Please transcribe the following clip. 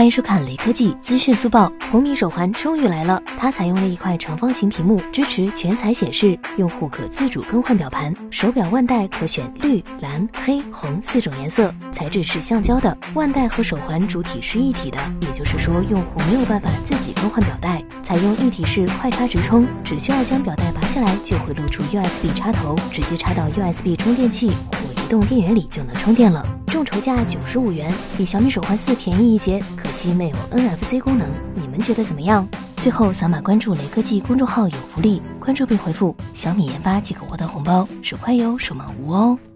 欢迎收看雷科技资讯速报。红米手环终于来了，它采用了一块长方形屏幕，支持全彩显示，用户可自主更换表盘。手表腕带可选绿、蓝、黑、红四种颜色，材质是橡胶的。腕带和手环主体是一体的，也就是说用户没有办法自己更换表带。采用一体式快插直充，只需要将表带拔下来，就会露出 USB 插头，直接插到 USB 充电器或移动电源里就能充电了。众筹价九十五元，比小米手环四便宜一截，可惜没有 NFC 功能。你们觉得怎么样？最后扫码关注雷科技公众号有福利，关注并回复小米研发即可获得红包，手快有，手慢无哦。